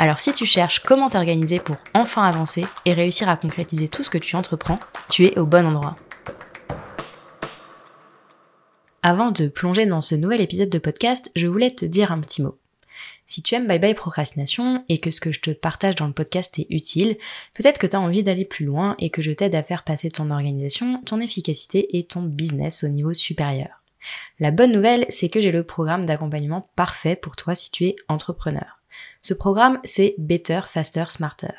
Alors si tu cherches comment t'organiser pour enfin avancer et réussir à concrétiser tout ce que tu entreprends, tu es au bon endroit. Avant de plonger dans ce nouvel épisode de podcast, je voulais te dire un petit mot. Si tu aimes Bye Bye Procrastination et que ce que je te partage dans le podcast est utile, peut-être que tu as envie d'aller plus loin et que je t'aide à faire passer ton organisation, ton efficacité et ton business au niveau supérieur. La bonne nouvelle, c'est que j'ai le programme d'accompagnement parfait pour toi si tu es entrepreneur. Ce programme, c'est Better, Faster, Smarter.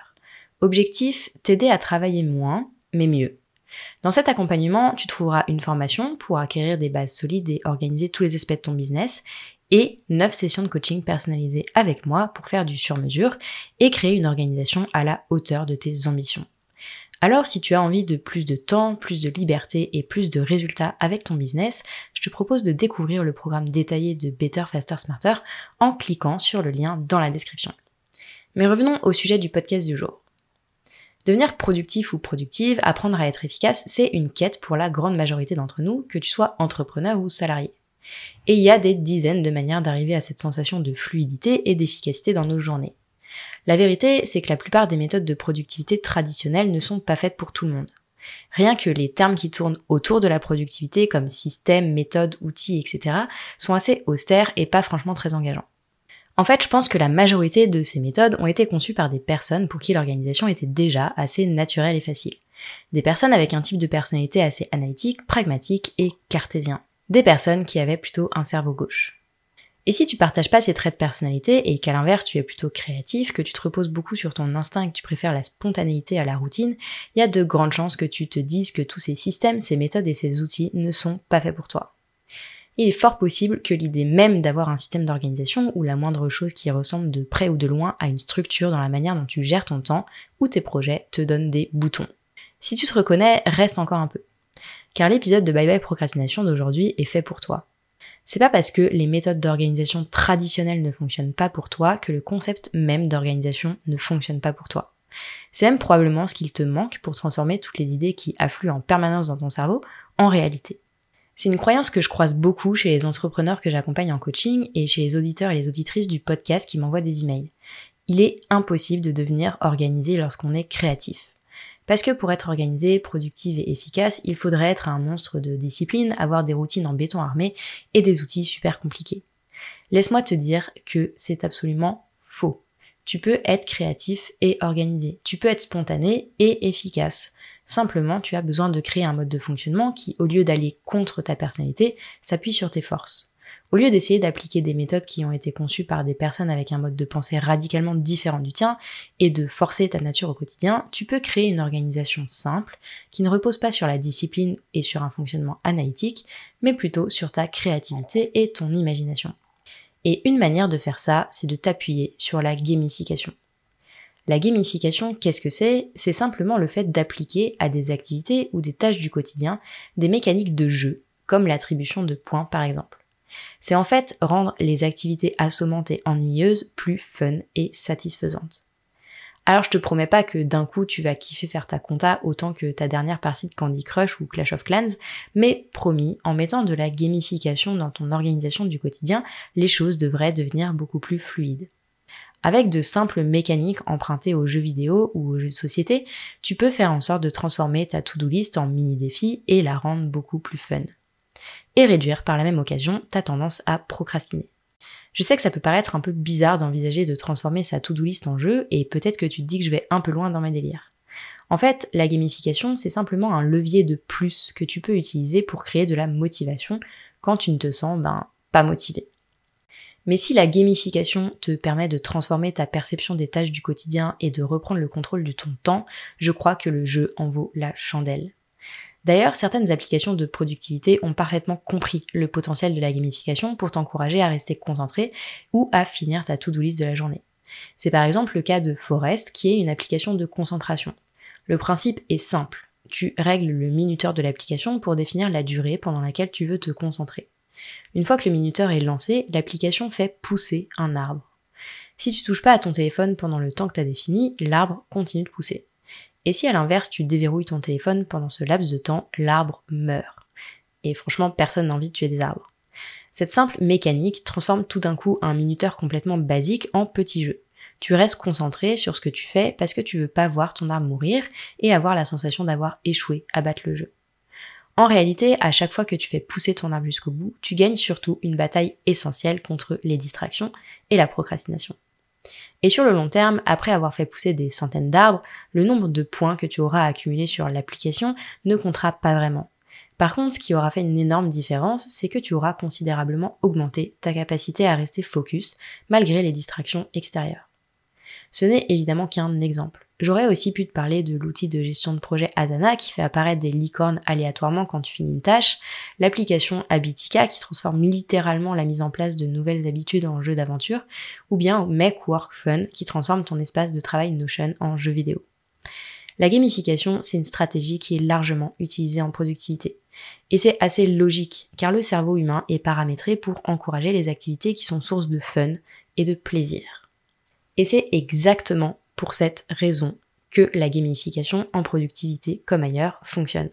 Objectif, t'aider à travailler moins, mais mieux. Dans cet accompagnement, tu trouveras une formation pour acquérir des bases solides et organiser tous les aspects de ton business et 9 sessions de coaching personnalisées avec moi pour faire du sur-mesure et créer une organisation à la hauteur de tes ambitions. Alors si tu as envie de plus de temps, plus de liberté et plus de résultats avec ton business, je te propose de découvrir le programme détaillé de Better, Faster, Smarter en cliquant sur le lien dans la description. Mais revenons au sujet du podcast du jour. Devenir productif ou productive, apprendre à être efficace, c'est une quête pour la grande majorité d'entre nous, que tu sois entrepreneur ou salarié. Et il y a des dizaines de manières d'arriver à cette sensation de fluidité et d'efficacité dans nos journées. La vérité, c'est que la plupart des méthodes de productivité traditionnelles ne sont pas faites pour tout le monde. Rien que les termes qui tournent autour de la productivité comme système, méthode, outils, etc. sont assez austères et pas franchement très engageants. En fait, je pense que la majorité de ces méthodes ont été conçues par des personnes pour qui l'organisation était déjà assez naturelle et facile. Des personnes avec un type de personnalité assez analytique, pragmatique et cartésien. Des personnes qui avaient plutôt un cerveau gauche. Et si tu partages pas ces traits de personnalité et qu'à l'inverse tu es plutôt créatif, que tu te reposes beaucoup sur ton instinct et que tu préfères la spontanéité à la routine, il y a de grandes chances que tu te dises que tous ces systèmes, ces méthodes et ces outils ne sont pas faits pour toi. Il est fort possible que l'idée même d'avoir un système d'organisation ou la moindre chose qui ressemble de près ou de loin à une structure dans la manière dont tu gères ton temps ou tes projets te donne des boutons. Si tu te reconnais, reste encore un peu. Car l'épisode de Bye Bye Procrastination d'aujourd'hui est fait pour toi. C'est pas parce que les méthodes d'organisation traditionnelles ne fonctionnent pas pour toi que le concept même d'organisation ne fonctionne pas pour toi. C'est même probablement ce qu'il te manque pour transformer toutes les idées qui affluent en permanence dans ton cerveau en réalité. C'est une croyance que je croise beaucoup chez les entrepreneurs que j'accompagne en coaching et chez les auditeurs et les auditrices du podcast qui m'envoient des emails. Il est impossible de devenir organisé lorsqu'on est créatif. Parce que pour être organisé, productive et efficace, il faudrait être un monstre de discipline, avoir des routines en béton armé et des outils super compliqués. Laisse-moi te dire que c'est absolument faux. Tu peux être créatif et organisé. Tu peux être spontané et efficace. Simplement, tu as besoin de créer un mode de fonctionnement qui, au lieu d'aller contre ta personnalité, s'appuie sur tes forces. Au lieu d'essayer d'appliquer des méthodes qui ont été conçues par des personnes avec un mode de pensée radicalement différent du tien et de forcer ta nature au quotidien, tu peux créer une organisation simple qui ne repose pas sur la discipline et sur un fonctionnement analytique, mais plutôt sur ta créativité et ton imagination. Et une manière de faire ça, c'est de t'appuyer sur la gamification. La gamification, qu'est-ce que c'est? C'est simplement le fait d'appliquer à des activités ou des tâches du quotidien des mécaniques de jeu, comme l'attribution de points par exemple. C'est en fait rendre les activités assommantes et ennuyeuses plus fun et satisfaisantes. Alors je te promets pas que d'un coup tu vas kiffer faire ta compta autant que ta dernière partie de Candy Crush ou Clash of Clans, mais promis, en mettant de la gamification dans ton organisation du quotidien, les choses devraient devenir beaucoup plus fluides. Avec de simples mécaniques empruntées aux jeux vidéo ou aux jeux de société, tu peux faire en sorte de transformer ta to-do list en mini défi et la rendre beaucoup plus fun et réduire par la même occasion ta tendance à procrastiner. Je sais que ça peut paraître un peu bizarre d'envisager de transformer sa to-do list en jeu et peut-être que tu te dis que je vais un peu loin dans mes délires. En fait, la gamification, c'est simplement un levier de plus que tu peux utiliser pour créer de la motivation quand tu ne te sens ben, pas motivé. Mais si la gamification te permet de transformer ta perception des tâches du quotidien et de reprendre le contrôle de ton temps, je crois que le jeu en vaut la chandelle. D'ailleurs, certaines applications de productivité ont parfaitement compris le potentiel de la gamification pour t'encourager à rester concentré ou à finir ta to-do list de la journée. C'est par exemple le cas de Forest qui est une application de concentration. Le principe est simple. Tu règles le minuteur de l'application pour définir la durée pendant laquelle tu veux te concentrer. Une fois que le minuteur est lancé, l'application fait pousser un arbre. Si tu touches pas à ton téléphone pendant le temps que tu as défini, l'arbre continue de pousser. Et si à l'inverse tu déverrouilles ton téléphone pendant ce laps de temps, l'arbre meurt. Et franchement, personne n'a envie de tuer des arbres. Cette simple mécanique transforme tout d'un coup un minuteur complètement basique en petit jeu. Tu restes concentré sur ce que tu fais parce que tu veux pas voir ton arbre mourir et avoir la sensation d'avoir échoué à battre le jeu. En réalité, à chaque fois que tu fais pousser ton arbre jusqu'au bout, tu gagnes surtout une bataille essentielle contre les distractions et la procrastination. Et sur le long terme, après avoir fait pousser des centaines d'arbres, le nombre de points que tu auras accumulés sur l'application ne comptera pas vraiment. Par contre, ce qui aura fait une énorme différence, c'est que tu auras considérablement augmenté ta capacité à rester focus malgré les distractions extérieures. Ce n'est évidemment qu'un exemple. J'aurais aussi pu te parler de l'outil de gestion de projet Adana qui fait apparaître des licornes aléatoirement quand tu finis une tâche, l'application Habitica qui transforme littéralement la mise en place de nouvelles habitudes en jeu d'aventure, ou bien Make Work Fun qui transforme ton espace de travail Notion en jeu vidéo. La gamification, c'est une stratégie qui est largement utilisée en productivité. Et c'est assez logique, car le cerveau humain est paramétré pour encourager les activités qui sont source de fun et de plaisir. Et c'est exactement pour cette raison que la gamification en productivité comme ailleurs fonctionne.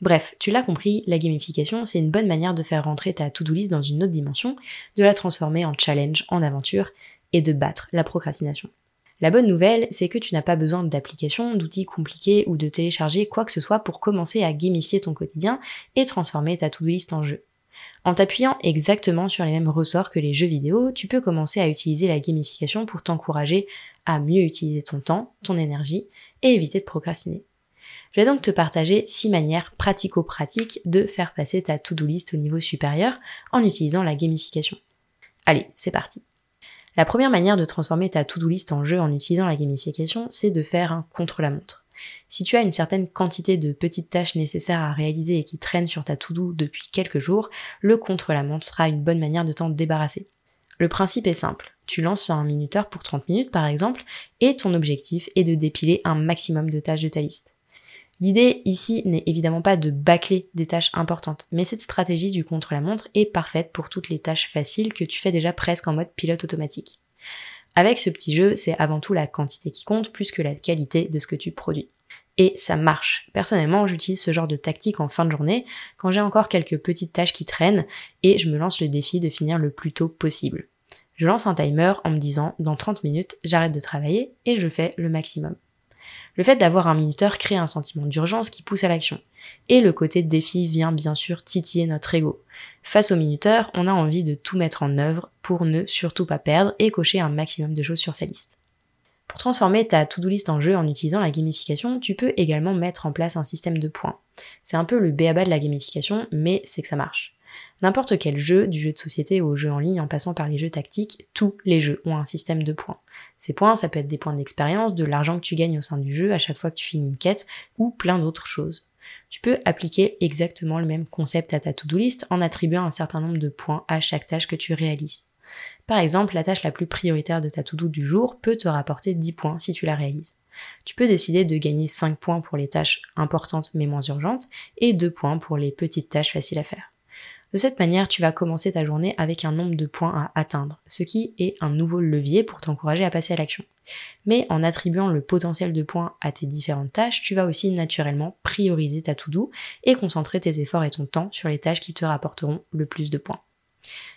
Bref, tu l'as compris, la gamification, c'est une bonne manière de faire rentrer ta to-do list dans une autre dimension, de la transformer en challenge, en aventure, et de battre la procrastination. La bonne nouvelle, c'est que tu n'as pas besoin d'applications, d'outils compliqués ou de télécharger quoi que ce soit pour commencer à gamifier ton quotidien et transformer ta to-do list en jeu. En t'appuyant exactement sur les mêmes ressorts que les jeux vidéo, tu peux commencer à utiliser la gamification pour t'encourager à mieux utiliser ton temps, ton énergie et éviter de procrastiner. Je vais donc te partager 6 manières pratico-pratiques de faire passer ta to-do list au niveau supérieur en utilisant la gamification. Allez, c'est parti. La première manière de transformer ta to-do list en jeu en utilisant la gamification, c'est de faire un contre-la-montre. Si tu as une certaine quantité de petites tâches nécessaires à réaliser et qui traînent sur ta to-do depuis quelques jours, le contre-la-montre sera une bonne manière de t'en débarrasser. Le principe est simple. Tu lances un minuteur pour 30 minutes par exemple, et ton objectif est de dépiler un maximum de tâches de ta liste. L'idée ici n'est évidemment pas de bâcler des tâches importantes, mais cette stratégie du contre-la-montre est parfaite pour toutes les tâches faciles que tu fais déjà presque en mode pilote automatique. Avec ce petit jeu, c'est avant tout la quantité qui compte plus que la qualité de ce que tu produis. Et ça marche. Personnellement, j'utilise ce genre de tactique en fin de journée quand j'ai encore quelques petites tâches qui traînent et je me lance le défi de finir le plus tôt possible. Je lance un timer en me disant dans 30 minutes, j'arrête de travailler et je fais le maximum. Le fait d'avoir un minuteur crée un sentiment d'urgence qui pousse à l'action. Et le côté défi vient bien sûr titiller notre ego. Face au minuteur, on a envie de tout mettre en œuvre pour ne surtout pas perdre et cocher un maximum de choses sur sa liste. Pour transformer ta to-do list en jeu en utilisant la gamification, tu peux également mettre en place un système de points. C'est un peu le béaba de la gamification, mais c'est que ça marche. N'importe quel jeu, du jeu de société au jeu en ligne en passant par les jeux tactiques, tous les jeux ont un système de points. Ces points, ça peut être des points d'expérience, de l'argent que tu gagnes au sein du jeu à chaque fois que tu finis une quête, ou plein d'autres choses. Tu peux appliquer exactement le même concept à ta to-do list en attribuant un certain nombre de points à chaque tâche que tu réalises. Par exemple, la tâche la plus prioritaire de ta to-do du jour peut te rapporter 10 points si tu la réalises. Tu peux décider de gagner 5 points pour les tâches importantes mais moins urgentes et 2 points pour les petites tâches faciles à faire. De cette manière, tu vas commencer ta journée avec un nombre de points à atteindre, ce qui est un nouveau levier pour t'encourager à passer à l'action. Mais en attribuant le potentiel de points à tes différentes tâches, tu vas aussi naturellement prioriser ta to-do et concentrer tes efforts et ton temps sur les tâches qui te rapporteront le plus de points.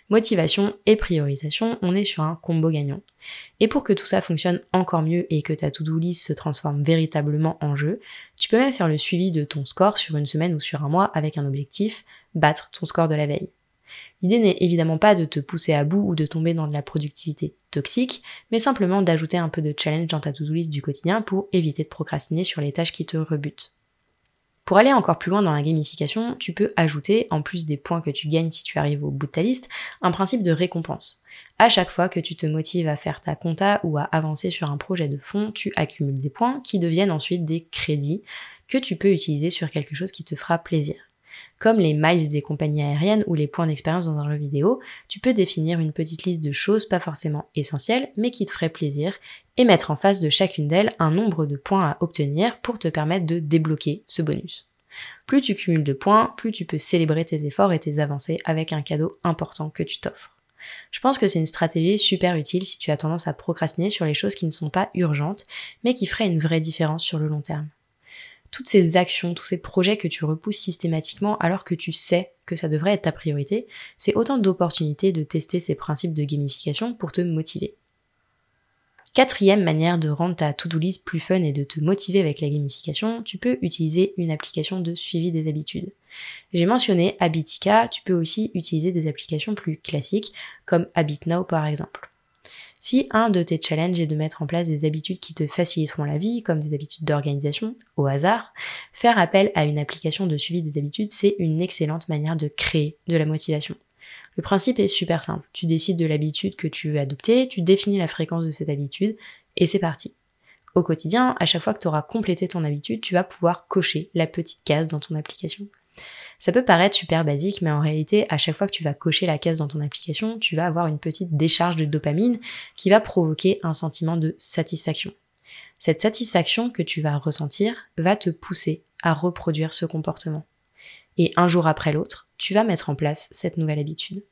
Motivation et priorisation, on est sur un combo gagnant. Et pour que tout ça fonctionne encore mieux et que ta to-do list se transforme véritablement en jeu, tu peux même faire le suivi de ton score sur une semaine ou sur un mois avec un objectif, battre ton score de la veille. L'idée n'est évidemment pas de te pousser à bout ou de tomber dans de la productivité toxique, mais simplement d'ajouter un peu de challenge dans ta to-do list du quotidien pour éviter de procrastiner sur les tâches qui te rebutent. Pour aller encore plus loin dans la gamification, tu peux ajouter, en plus des points que tu gagnes si tu arrives au bout de ta liste, un principe de récompense. À chaque fois que tu te motives à faire ta compta ou à avancer sur un projet de fond, tu accumules des points qui deviennent ensuite des crédits que tu peux utiliser sur quelque chose qui te fera plaisir. Comme les miles des compagnies aériennes ou les points d'expérience dans un jeu vidéo, tu peux définir une petite liste de choses pas forcément essentielles, mais qui te feraient plaisir, et mettre en face de chacune d'elles un nombre de points à obtenir pour te permettre de débloquer ce bonus. Plus tu cumules de points, plus tu peux célébrer tes efforts et tes avancées avec un cadeau important que tu t'offres. Je pense que c'est une stratégie super utile si tu as tendance à procrastiner sur les choses qui ne sont pas urgentes, mais qui feraient une vraie différence sur le long terme. Toutes ces actions, tous ces projets que tu repousses systématiquement alors que tu sais que ça devrait être ta priorité, c'est autant d'opportunités de tester ces principes de gamification pour te motiver. Quatrième manière de rendre ta to-do list plus fun et de te motiver avec la gamification, tu peux utiliser une application de suivi des habitudes. J'ai mentionné Habitica, tu peux aussi utiliser des applications plus classiques comme HabitNow par exemple. Si un de tes challenges est de mettre en place des habitudes qui te faciliteront la vie, comme des habitudes d'organisation, au hasard, faire appel à une application de suivi des habitudes, c'est une excellente manière de créer de la motivation. Le principe est super simple. Tu décides de l'habitude que tu veux adopter, tu définis la fréquence de cette habitude, et c'est parti. Au quotidien, à chaque fois que tu auras complété ton habitude, tu vas pouvoir cocher la petite case dans ton application. Ça peut paraître super basique, mais en réalité, à chaque fois que tu vas cocher la case dans ton application, tu vas avoir une petite décharge de dopamine qui va provoquer un sentiment de satisfaction. Cette satisfaction que tu vas ressentir va te pousser à reproduire ce comportement. Et un jour après l'autre, tu vas mettre en place cette nouvelle habitude.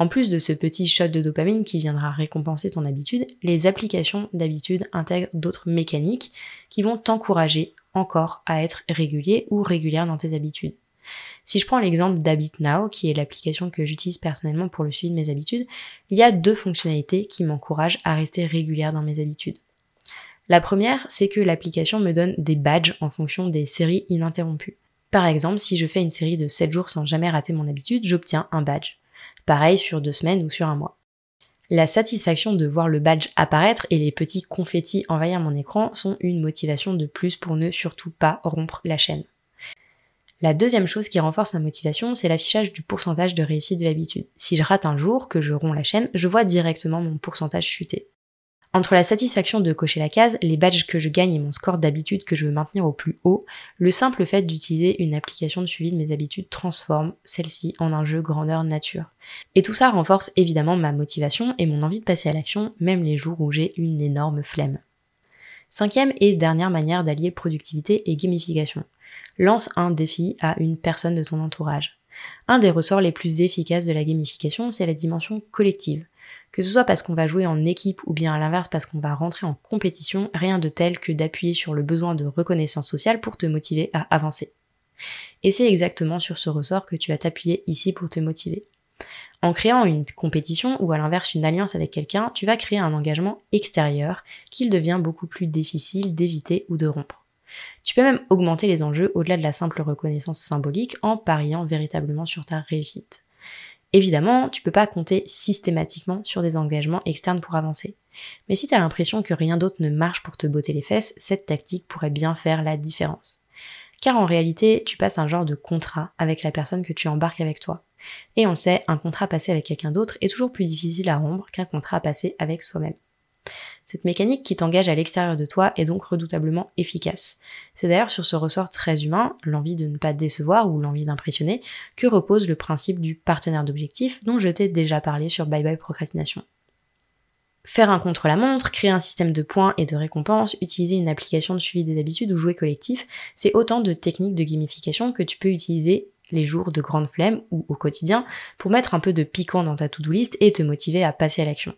En plus de ce petit shot de dopamine qui viendra récompenser ton habitude, les applications d'habitude intègrent d'autres mécaniques qui vont t'encourager encore à être régulier ou régulière dans tes habitudes. Si je prends l'exemple d'Habit Now, qui est l'application que j'utilise personnellement pour le suivi de mes habitudes, il y a deux fonctionnalités qui m'encouragent à rester régulière dans mes habitudes. La première, c'est que l'application me donne des badges en fonction des séries ininterrompues. Par exemple, si je fais une série de 7 jours sans jamais rater mon habitude, j'obtiens un badge. Pareil sur deux semaines ou sur un mois. La satisfaction de voir le badge apparaître et les petits confettis envahir mon écran sont une motivation de plus pour ne surtout pas rompre la chaîne. La deuxième chose qui renforce ma motivation, c'est l'affichage du pourcentage de réussite de l'habitude. Si je rate un jour, que je romps la chaîne, je vois directement mon pourcentage chuter. Entre la satisfaction de cocher la case, les badges que je gagne et mon score d'habitude que je veux maintenir au plus haut, le simple fait d'utiliser une application de suivi de mes habitudes transforme celle-ci en un jeu grandeur nature. Et tout ça renforce évidemment ma motivation et mon envie de passer à l'action, même les jours où j'ai une énorme flemme. Cinquième et dernière manière d'allier productivité et gamification. Lance un défi à une personne de ton entourage. Un des ressorts les plus efficaces de la gamification, c'est la dimension collective. Que ce soit parce qu'on va jouer en équipe ou bien à l'inverse parce qu'on va rentrer en compétition, rien de tel que d'appuyer sur le besoin de reconnaissance sociale pour te motiver à avancer. Et c'est exactement sur ce ressort que tu vas t'appuyer ici pour te motiver. En créant une compétition ou à l'inverse une alliance avec quelqu'un, tu vas créer un engagement extérieur qu'il devient beaucoup plus difficile d'éviter ou de rompre. Tu peux même augmenter les enjeux au-delà de la simple reconnaissance symbolique en pariant véritablement sur ta réussite. Évidemment, tu peux pas compter systématiquement sur des engagements externes pour avancer. Mais si tu l'impression que rien d'autre ne marche pour te botter les fesses, cette tactique pourrait bien faire la différence. Car en réalité, tu passes un genre de contrat avec la personne que tu embarques avec toi. Et on sait, un contrat passé avec quelqu'un d'autre est toujours plus difficile à rompre qu'un contrat passé avec soi-même. Cette mécanique qui t'engage à l'extérieur de toi est donc redoutablement efficace. C'est d'ailleurs sur ce ressort très humain, l'envie de ne pas décevoir ou l'envie d'impressionner, que repose le principe du partenaire d'objectif dont je t'ai déjà parlé sur Bye Bye Procrastination. Faire un contre-la-montre, créer un système de points et de récompenses, utiliser une application de suivi des habitudes ou jouer collectif, c'est autant de techniques de gamification que tu peux utiliser les jours de grande flemme ou au quotidien pour mettre un peu de piquant dans ta to-do list et te motiver à passer à l'action.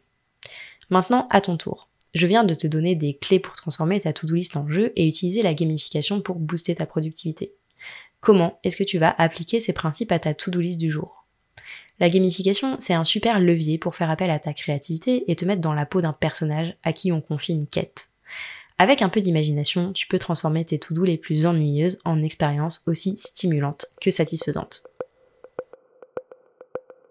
Maintenant, à ton tour. Je viens de te donner des clés pour transformer ta to-do list en jeu et utiliser la gamification pour booster ta productivité. Comment est-ce que tu vas appliquer ces principes à ta to-do list du jour? La gamification, c'est un super levier pour faire appel à ta créativité et te mettre dans la peau d'un personnage à qui on confie une quête. Avec un peu d'imagination, tu peux transformer tes to-do les plus ennuyeuses en expériences aussi stimulantes que satisfaisantes.